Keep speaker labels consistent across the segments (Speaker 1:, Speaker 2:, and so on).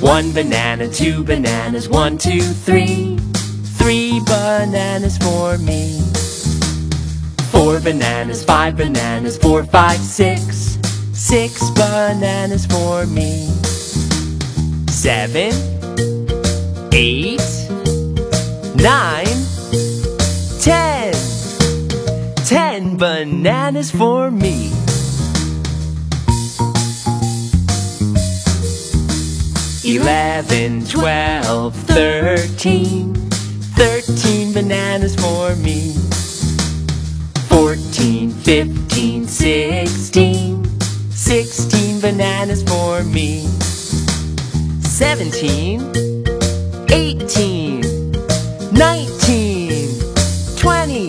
Speaker 1: One banana, two bananas, one, two, three. Three bananas for me. Four bananas, five bananas, four, five, six. Six bananas for me. Seven, eight, nine, ten. Ten bananas for me. Eleven, twelve, thirteen. 13 Thirteen bananas for me. Fourteen, fifteen, sixteen. 16 Sixteen bananas for me. Seventeen, eighteen, nineteen, twenty.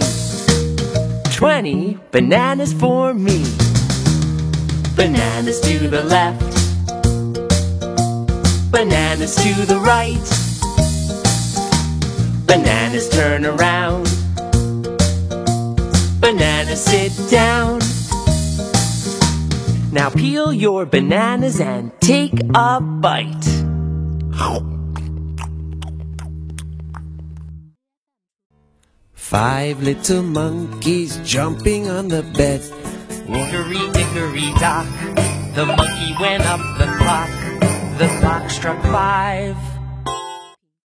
Speaker 1: Twenty bananas for me. Bananas to the left. Bananas to the right. Bananas turn around. Bananas sit down. Now peel your bananas and take a bite.
Speaker 2: Five little monkeys jumping on the bed.
Speaker 1: Hickory dickory dock, the monkey went up the clock. The clock struck five.